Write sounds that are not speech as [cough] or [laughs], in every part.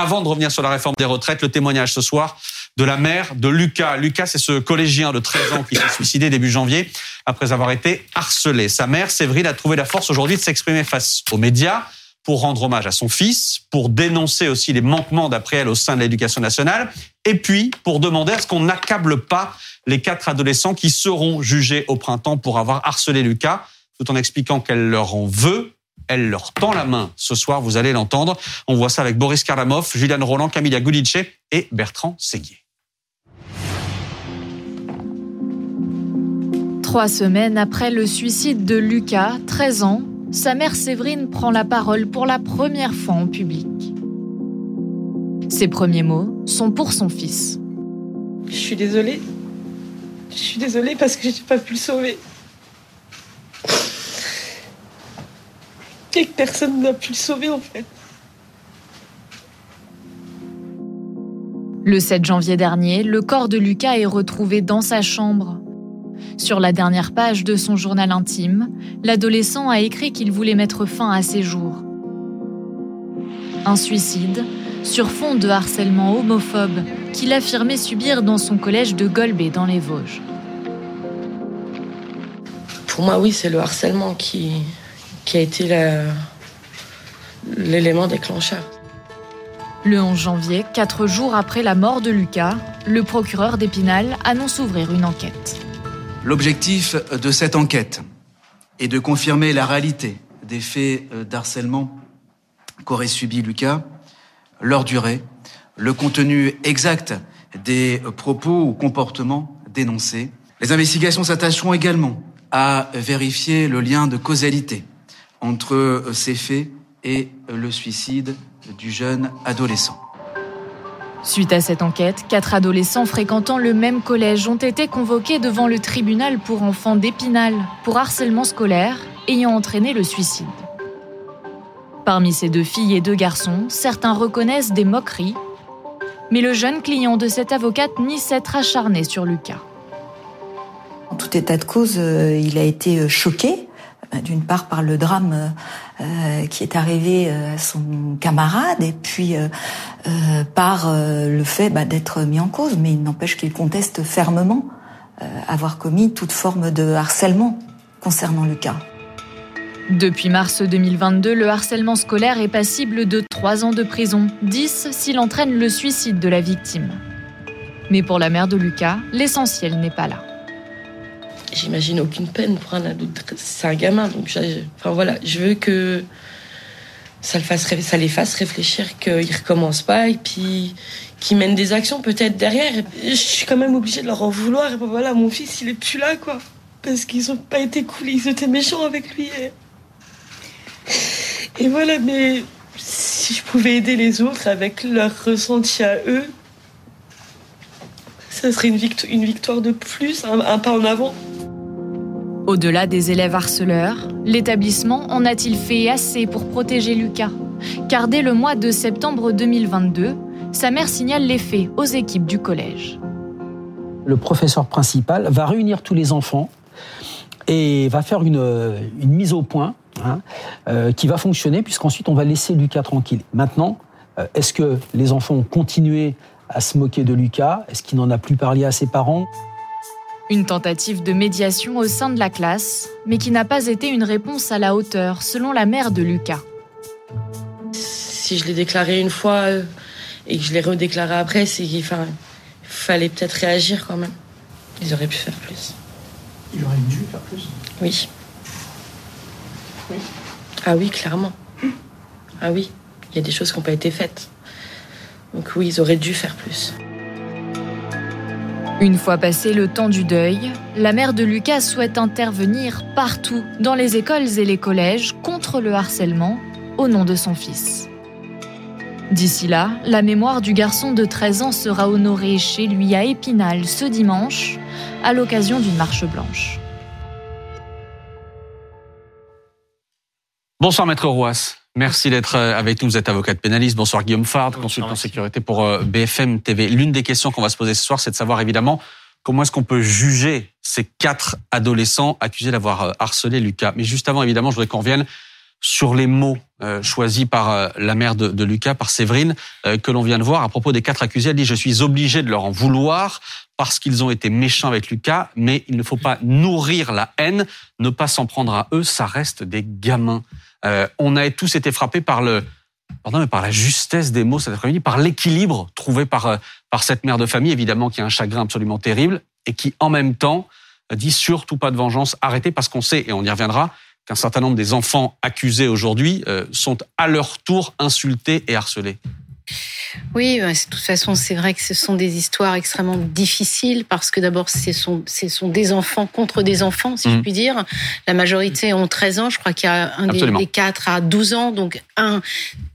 Avant de revenir sur la réforme des retraites, le témoignage ce soir de la mère de Lucas. Lucas, c'est ce collégien de 13 ans qui s'est suicidé début janvier après avoir été harcelé. Sa mère, Séverine, a trouvé la force aujourd'hui de s'exprimer face aux médias pour rendre hommage à son fils, pour dénoncer aussi les manquements d'après elle au sein de l'éducation nationale, et puis pour demander à ce qu'on n'accable pas les quatre adolescents qui seront jugés au printemps pour avoir harcelé Lucas, tout en expliquant qu'elle leur en veut. Elle leur tend la main ce soir, vous allez l'entendre. On voit ça avec Boris Karlamov, Juliane Roland, Camilla Gudice et Bertrand Séguier. Trois semaines après le suicide de Lucas, 13 ans, sa mère Séverine prend la parole pour la première fois en public. Ses premiers mots sont pour son fils. Je suis désolée. Je suis désolée parce que je n'ai pas pu le sauver. Que personne n'a pu le sauver en fait. Le 7 janvier dernier, le corps de Lucas est retrouvé dans sa chambre. Sur la dernière page de son journal intime, l'adolescent a écrit qu'il voulait mettre fin à ses jours. Un suicide sur fond de harcèlement homophobe qu'il affirmait subir dans son collège de Golbet dans les Vosges. Pour moi, oui, c'est le harcèlement qui, qui a été l'élément déclencheur. Le 11 janvier, quatre jours après la mort de Lucas, le procureur d'Épinal annonce ouvrir une enquête. L'objectif de cette enquête est de confirmer la réalité des faits d'harcèlement qu'aurait subi Lucas, leur durée, le contenu exact des propos ou comportements dénoncés. Les investigations s'attacheront également à vérifier le lien de causalité entre ces faits et le suicide du jeune adolescent. Suite à cette enquête, quatre adolescents fréquentant le même collège ont été convoqués devant le tribunal pour enfants d'Épinal pour harcèlement scolaire ayant entraîné le suicide. Parmi ces deux filles et deux garçons, certains reconnaissent des moqueries, mais le jeune client de cette avocate nie s'être acharné sur Lucas. En tout état de cause, euh, il a été euh, choqué d'une part par le drame euh, qui est arrivé à son camarade et puis euh, euh, par le fait bah, d'être mis en cause, mais il n'empêche qu'il conteste fermement avoir commis toute forme de harcèlement concernant Lucas. Depuis mars 2022, le harcèlement scolaire est passible de 3 ans de prison, 10 s'il entraîne le suicide de la victime. Mais pour la mère de Lucas, l'essentiel n'est pas là j'imagine aucune peine pour un adulte. C'est un gamin, donc enfin voilà, je veux que ça, le fasse, ça les fasse réfléchir qu'ils recommencent pas et puis qu'ils mènent des actions peut-être derrière. Je suis quand même obligée de leur en vouloir. Et ben voilà, mon fils, il est plus là, quoi. Parce qu'ils ont pas été cool, ils étaient méchants avec lui. Et, voilà, mais si je pouvais aider les autres avec leur ressenti à eux, ça serait une, victoire, une victoire de plus, un pas en avant. Au-delà des élèves harceleurs, l'établissement en a-t-il fait assez pour protéger Lucas? Car dès le mois de septembre 2022, sa mère signale les faits aux équipes du collège. Le professeur principal va réunir tous les enfants et va faire une, mise au point hein, euh, qui va fonctionner puisqu'ensuite on va laisser Lucas tranquille. Maintenant, euh, est-ce que les enfants ont continué à se moquer de Lucas? Est-ce qu'il n'en a plus parlé à ses parents? Une tentative de médiation au sein de la classe, mais qui n'a pas été une réponse à la hauteur, selon la mère de Lucas. Si je l'ai déclaré une fois euh, et que je l'ai redéclaré après, c'est qu'il fallait peut-être réagir quand même. Ils auraient pu faire plus. Ils auraient dû faire plus Oui. Oui. Ah oui, clairement. Ah oui, il y a des choses qui n'ont pas été faites. Donc oui, ils auraient dû faire plus. Une fois passé le temps du deuil, la mère de Lucas souhaite intervenir partout, dans les écoles et les collèges, contre le harcèlement, au nom de son fils. D'ici là, la mémoire du garçon de 13 ans sera honorée chez lui à Épinal ce dimanche, à l'occasion d'une marche blanche. Bonsoir Maître Rouas. Merci d'être euh, avec nous. Vous êtes avocate pénaliste. Bonsoir Guillaume Fard, consultant sécurité pour euh, BFM TV. L'une des questions qu'on va se poser ce soir, c'est de savoir évidemment comment est-ce qu'on peut juger ces quatre adolescents accusés d'avoir euh, harcelé Lucas. Mais juste avant, évidemment, je voudrais qu'on revienne sur les mots euh, choisis par euh, la mère de, de, Lucas, par Séverine, euh, que l'on vient de voir à propos des quatre accusés. Elle dit, je suis obligée de leur en vouloir parce qu'ils ont été méchants avec Lucas, mais il ne faut pas nourrir la haine, ne pas s'en prendre à eux, ça reste des gamins. on a tous été frappés par le, pardon, mais par la justesse des mots cet après-midi, par l'équilibre trouvé par, par cette mère de famille, évidemment, qui a un chagrin absolument terrible, et qui, en même temps, dit surtout pas de vengeance, arrêtez, parce qu'on sait, et on y reviendra, qu'un certain nombre des enfants accusés aujourd'hui euh, sont à leur tour insultés et harcelés. Oui, de toute façon, c'est vrai que ce sont des histoires extrêmement difficiles parce que d'abord, ce sont, ce sont des enfants contre des enfants, si je mmh. puis dire. La majorité ont 13 ans. Je crois qu'il y a un des, quatre à 12 ans. Donc, un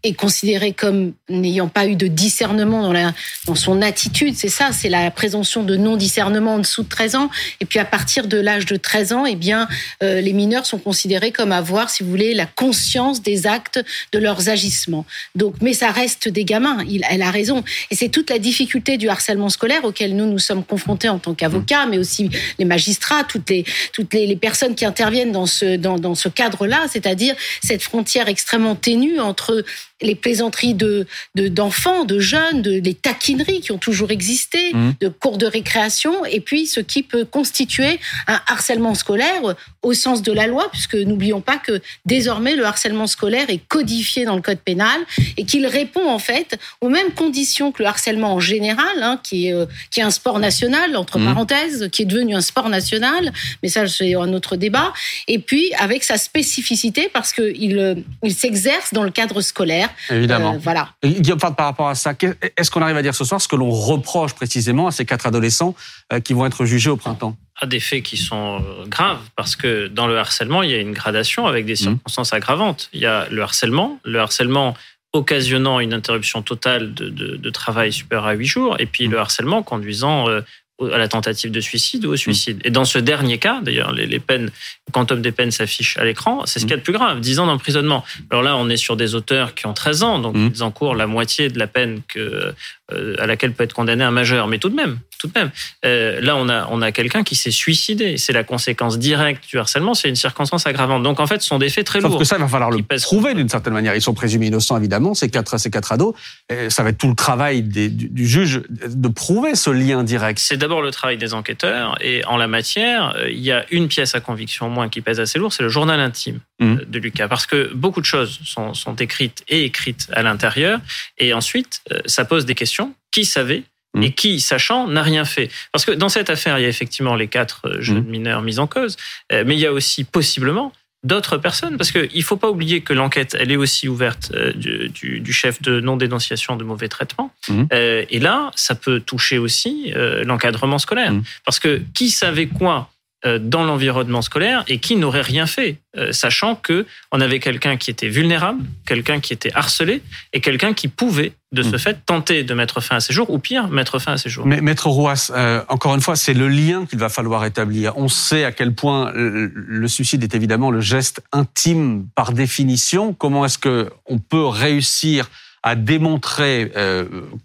est considéré comme n'ayant pas eu de discernement dans, la, dans son attitude. C'est ça, c'est la présomption de non-discernement en dessous de 13 ans. Et puis, à partir de l'âge de 13 ans, eh bien, euh, les mineurs sont considérés comme avoir, si vous voulez, la conscience des actes de leurs agissements. Donc, mais ça reste des gamins. Elle a raison. Et c'est toute la difficulté du harcèlement scolaire auquel nous nous sommes confrontés en tant qu'avocats, mais aussi les magistrats, toutes les toutes les, personnes qui interviennent dans ce dans, dans ce cadre-là, c'est-à-dire cette frontière extrêmement ténue entre les plaisanteries de d'enfants, de, jeunes, de, les taquineries qui ont toujours existé, mmh. de cours de récréation, et puis ce qui peut constituer un harcèlement scolaire au sens de la loi, puisque n'oublions pas que désormais le harcèlement scolaire est codifié dans le code pénal et qu'il répond en fait aux mêmes conditions que le harcèlement en général, hein, qui est euh, qui est un sport national entre mmh. parenthèses, qui est devenu un sport national, mais ça c'est un autre débat. Et puis avec sa spécificité parce que il, euh, il s'exerce dans le cadre scolaire Évidemment. Euh, voilà. Guillaume, par rapport à ça, est-ce qu'on arrive à dire ce soir ce que l'on reproche précisément à ces quatre adolescents euh, qui vont être jugés au printemps? À des faits qui sont euh, graves, parce que dans le harcèlement, il y a une gradation avec des mmh. circonstances aggravantes. Il y a le harcèlement, le harcèlement occasionnant une interruption totale de, travail supérieur à huit jours, et puis mmh. le harcèlement conduisant à la tentative de suicide ou au suicide. Et dans ce dernier cas, d'ailleurs, les, peines, le quantum des peines s'affiche à l'écran, c'est ce qu'il y a de plus grave, 10 ans d'emprisonnement. Alors là, on est sur des auteurs qui ont 13 ans, donc mmh. ils encourent la moitié de la peine que, à laquelle peut être condamné un majeur. Mais tout de même, tout de même, euh, là, on a, on a quelqu'un qui s'est suicidé. C'est la conséquence directe du harcèlement, c'est une circonstance aggravante. Donc en fait, ce sont des faits très Sauf lourds. que ça, il va falloir le prouver d'une certaine manière. Ils sont présumés innocents, évidemment, ces quatre, ces quatre ados. Et ça va être tout le travail du, du, juge de prouver ce lien direct. C'est d'abord le travail des enquêteurs. Et en la matière, euh, il y a une pièce à conviction au moins qui pèse assez lourd, c'est le journal intime mmh. de Lucas. Parce que beaucoup de choses sont, sont écrites et écrites à l'intérieur. Et ensuite, ça pose des questions qui savait et mmh. qui, sachant, n'a rien fait. Parce que dans cette affaire, il y a effectivement les quatre euh, jeunes mmh. mineurs mis en cause, euh, mais il y a aussi possiblement d'autres personnes, parce qu'il ne faut pas oublier que l'enquête, elle est aussi ouverte euh, du, chef de non-dénonciation de mauvais traitement. Mmh. et là, ça peut toucher aussi l'encadrement scolaire. Parce que qui savait quoi dans l'environnement scolaire et qui n'aurait rien fait, euh, sachant que on avait quelqu'un qui était vulnérable, quelqu'un qui était harcelé et quelqu'un qui pouvait de ce hmm. fait tenter de mettre fin à ses jours ou pire mettre fin à ses jours. Mais maître Rouas, euh, encore une fois, c'est le lien qu'il va falloir établir. On sait à quel point le suicide est évidemment le geste intime par définition. Comment est-ce que on peut réussir à démontrer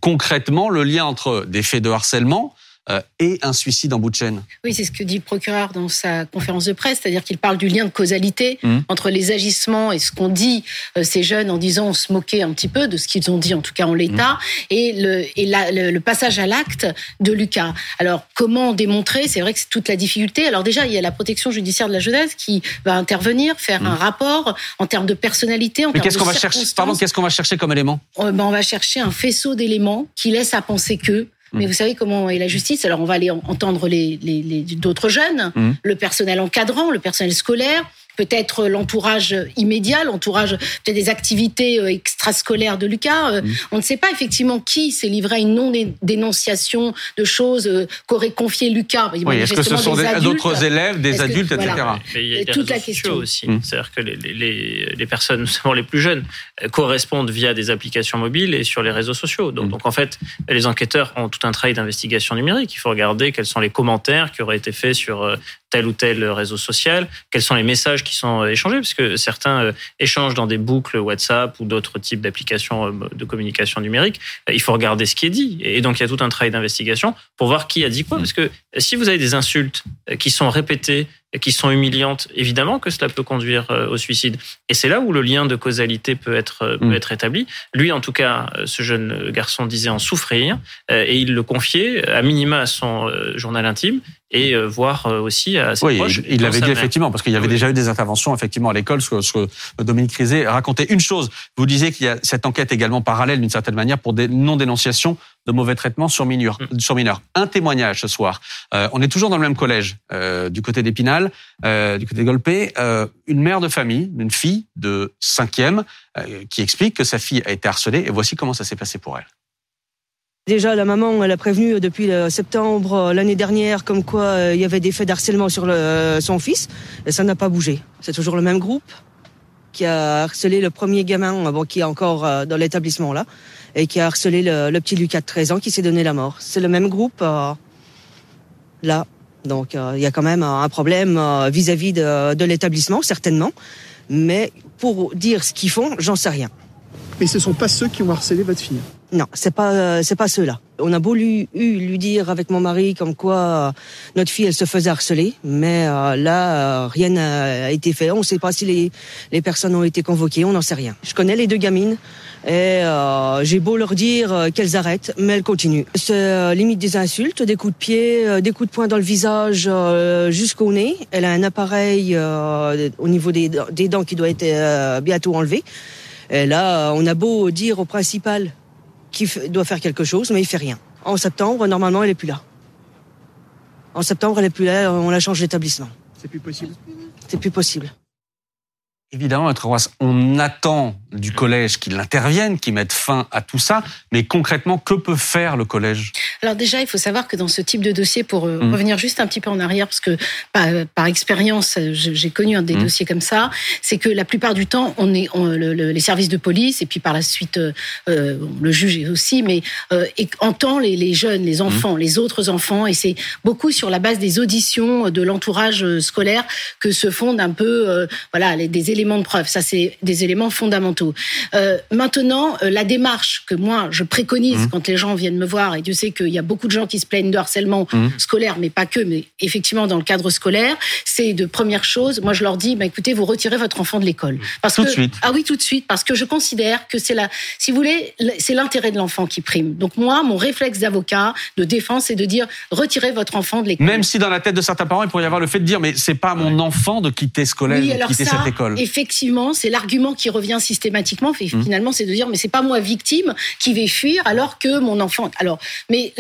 concrètement le lien entre des faits de harcèlement euh, et un suicide en bout de chaîne. Oui, c'est ce que dit le procureur dans sa conférence de presse, c'est-à-dire qu'il parle du lien de causalité mmh. entre les agissements et ce qu'ont dit euh, ces jeunes en disant on se moquait un petit peu de ce qu'ils ont dit, en tout cas en l'état, mmh. et, le, et le, passage à l'acte de Lucas. Alors, comment démontrer? C'est vrai que c'est toute la difficulté. Alors déjà, il y a la protection judiciaire de la jeunesse qui va intervenir, faire mmh. un rapport en termes de personnalité, en Mais qu'est-ce qu'on va chercher Pardon, qu'est-ce qu'on va chercher comme élément? Euh, ben, On va chercher un faisceau d'éléments qui laisse à penser que mais mm. vous savez comment est la justice Alors on va aller entendre les, les, les d'autres jeunes, mm. le personnel encadrant, le personnel scolaire, peut-être l'entourage immédiat, l'entourage peut-être des activités euh, extrascolaires de Lucas. Euh, mm. On ne sait pas effectivement qui s'est livré à une non-dénonciation de choses euh, qu'aurait confié Lucas. Oui, est-ce que ce sont d'autres élèves, des adultes, etc. il y a Toute la question aussi. Mm. C'est-à-dire que les, les, les, personnes, [laughs] notamment les plus jeunes, correspondent via des applications mobiles et sur les réseaux sociaux. Donc, mm. donc en fait, les enquêteurs ont tout un travail d'investigation numérique. Il faut regarder quels sont les commentaires qui auraient été faits sur tel ou tel réseau social, quels sont les messages qui sont euh, échangés, parce que certains euh, échangent dans des boucles WhatsApp ou d'autres types d'applications euh, de communication numérique. Il faut regarder ce qui est dit. Et donc, il y a tout un travail d'investigation pour voir qui a dit quoi. Parce que si vous avez des insultes qui sont répétées qui sont humiliantes, évidemment que cela peut conduire euh, au suicide. Et c'est là où le lien de causalité peut être, euh, peut mm. être établi. Lui, en tout cas, euh, ce jeune garçon disait en souffrir et il le confiait à minima à son journal intime et voir aussi à ses oui, proches. Il l'avait dit effectivement, parce qu'il y avait déjà eu des interventions effectivement à l'école. Ce que Dominique Rizet racontait une chose. Vous disiez qu'il y a cette enquête également parallèle d'une certaine manière pour des non-dénonciations de mauvais traitements sur mineurs. Mm. Sur mineurs. Un témoignage ce soir. on est toujours dans le même collège, du côté d'Épinal. Euh, du côté de Golpé, euh, une mère de famille, une fille de cinquième, euh, qui explique que sa fille a été harcelée. Et voici comment ça s'est passé pour elle. Déjà, la maman, elle a prévenu depuis septembre l'année dernière comme quoi il y avait des faits d'harcèlement sur son fils. Et ça n'a pas bougé. C'est toujours le même groupe qui a harcelé le premier gamin, qui est encore dans l'établissement là, et qui a harcelé le, le, petit Lucas de 13 ans qui s'est donné la mort. C'est le même groupe là. Donc euh, il y a quand même un problème euh, vis-à-vis de, de l'établissement, certainement. Mais pour dire ce qu'ils font, j'en sais rien. Mais ce sont pas ceux qui ont harcelé votre fille Non, c'est pas euh, c'est pas ceux-là. On a beau lui, lui dire avec mon mari comme quoi notre fille elle se faisait harceler, mais là rien n'a été fait. On ne sait pas si les, les personnes ont été convoquées, on n'en sait rien. Je connais les deux gamines. Et euh, j'ai beau leur dire euh, qu'elles arrêtent, mais elles continuent. C'est euh, limite des insultes, des coups de pied, des coups de poing dans le visage jusqu'au nez. Elle a un appareil au niveau des, des, dents qui doit être bientôt enlevé. Et là, on a beau dire au principal qu'il doit faire quelque chose, mais il fait rien. En septembre, normalement, elle est plus là. En septembre, elle est plus là, on la change d'établissement. C'est plus possible? C'est plus possible. Évidemment, on attend du collège qu'il intervienne, qu'il mette fin à tout ça, mais concrètement, que peut faire le collège? Alors déjà, il faut savoir que dans ce type de dossier, pour euh, mmh. revenir juste un petit peu en arrière, parce que par, expérience, j'ai connu un des mmh. dossiers comme ça, c'est que la plupart du temps, on est les services de police et puis par la suite euh, euh, le juge aussi, mais et entend les, jeunes, les enfants, mmh. les autres enfants, et c'est beaucoup sur la base des auditions de l'entourage scolaire que se fondent un peu, voilà, les, des éléments de preuve. Ça, c'est des éléments fondamentaux. Euh, maintenant, euh, la démarche que moi je préconise mmh. quand les gens viennent me voir, et Dieu sait qu'il y a beaucoup de gens qui se plaignent de harcèlement mmh. scolaire, mais pas que, mais effectivement dans le cadre scolaire, c'est de première chose. Moi, je leur dis, bah, écoutez, vous retirez votre enfant de l'école. Parce tout de suite. Ah oui, tout de suite, parce que je considère que c'est la, si vous voulez, c'est l'intérêt de l'enfant qui prime. Donc moi, mon réflexe d'avocat, de défense, c'est de dire, retirez votre enfant de l'école. Même si dans la tête de certains parents, il pourrait y avoir le fait de dire, mais c'est pas mon enfant de quitter ce collège, de quitter cette école effectivement, c'est l'argument qui revient systématiquement. Mmh. Finalement, c'est de dire, mais c'est pas moi victime qui vais fuir alors que mon enfant. Alors, mais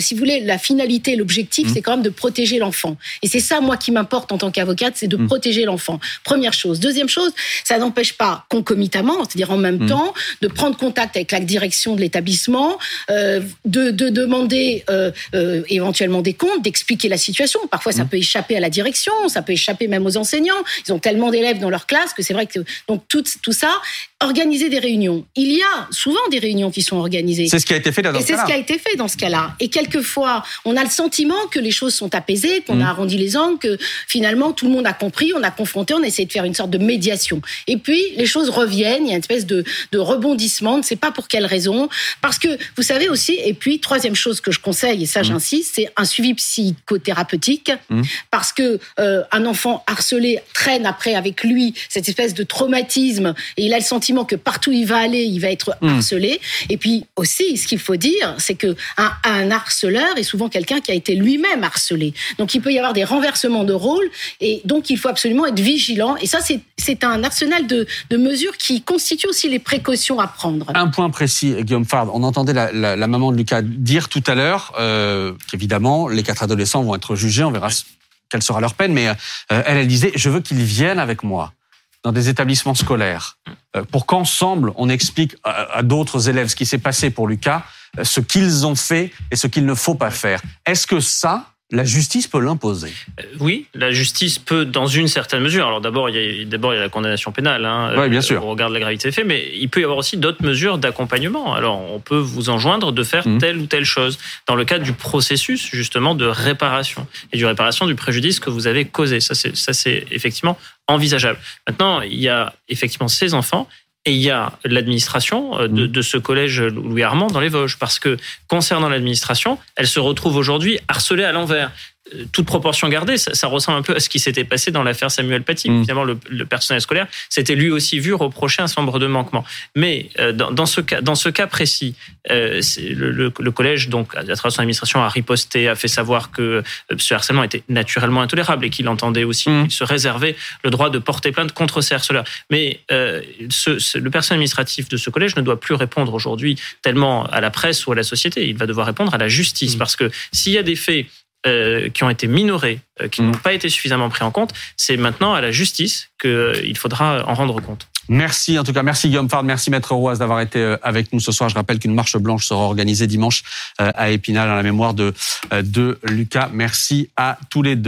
si vous voulez, la finalité, l'objectif, mmh. c'est quand même de protéger l'enfant. Et c'est ça, moi, qui m'importe en tant qu'avocate, c'est de mmh. protéger l'enfant. Première chose. Deuxième chose, ça n'empêche pas concomitamment, c'est-à-dire en même temps, de prendre contact avec la direction de l'établissement, euh, de, demander euh, euh, éventuellement des comptes, d'expliquer la situation. Parfois, ça peut échapper à la direction, ça peut échapper même aux enseignants. Ils ont tellement d'élèves dans leur classe que c'est vrai que donc tout, tout ça, organiser des réunions. Il y a souvent des réunions qui sont organisées. C'est ce qui a été fait dans ce cas-là. C'est ce qui a été fait dans ce cas-là. Et quelquefois, on a le sentiment que les choses sont apaisées, qu'on a mm. arrondi les angles, que finalement tout le monde a compris, on a confronté, on a essayé de faire une sorte de médiation. Et puis les choses reviennent, il y a une espèce de, de rebondissement, on ne sait pas pour quelle raison. Parce que vous savez aussi, et puis troisième chose que je conseille, et ça mm. j'insiste, c'est un suivi psychothérapeutique, mm. parce que euh, un enfant harcelé traîne après avec lui cette espèce de traumatisme et il a le sentiment que partout où il va aller, il va être hmm. harcelé. Et puis aussi, ce qu'il faut dire, c'est que un, harceleur est souvent quelqu'un qui a été lui-même harcelé. Donc il peut y avoir des renversements de rôle et donc il faut absolument être vigilant. Et ça, c'est un arsenal de, mesures qui constituent aussi les précautions à prendre. Un point précis, Guillaume Fard. On entendait la, maman de Lucas dire tout à l'heure euh, qu'évidemment, les quatre adolescents vont être jugés. On verra quelle sera leur peine. Mais euh, elle, elle disait, je veux qu'ils viennent avec moi dans des établissements scolaires, euh, pour qu'ensemble on explique à, d'autres élèves ce qui s'est passé pour Lucas, euh, ce qu'ils ont fait et ce qu'il ne faut pas faire. Est-ce que ça, la justice peut l'imposer. Euh, oui, la justice peut, dans une certaine mesure. Alors d'abord, il y a d'abord il y a la condamnation pénale. Hein, oui, bien sûr. On regarde la gravité des faits, mais il peut y avoir aussi d'autres mesures d'accompagnement. Alors on peut vous enjoindre de faire mmh. telle ou telle chose dans le cadre du processus justement de réparation et du réparation du préjudice que vous avez causé. Ça c'est ça c'est effectivement envisageable. Maintenant, il y a effectivement ces enfants et il y a l'administration euh, de, mmh. de, ce collège Louis Armand dans les Vosges. Parce que concernant l'administration, elle se retrouve aujourd'hui harcelée à l'envers. Toute proportion gardée, ça, ressemble un peu à ce qui s'était passé dans l'affaire Samuel Paty. Mm. Finalement, le, personnel scolaire s'était lui aussi vu reprocher un certain nombre de manquements. Mais euh, dans, ce cas, dans ce cas précis, euh, le, collège, donc à travers son administration, a riposté, a fait savoir que euh, ce harcèlement était naturellement intolérable et qu'il entendait aussi mm. se réserver le droit de porter plainte contre ces harceleurs. Mais ce, le personnel administratif de ce collège ne doit plus répondre aujourd'hui tellement à la presse ou à la société. Il va devoir répondre à la justice mm. parce que s'il y a des faits euh, qui ont été minorés, euh, qui mm. n'ont pas été suffisamment pris en compte, c'est maintenant à la justice qu'il euh, faudra en rendre compte. Merci en tout cas, merci Guillaume Fard, merci Maître Roise d'avoir été avec nous ce soir. Je rappelle qu'une marche blanche sera organisée dimanche à Épinal à la mémoire de, de Lucas. Merci à tous les deux.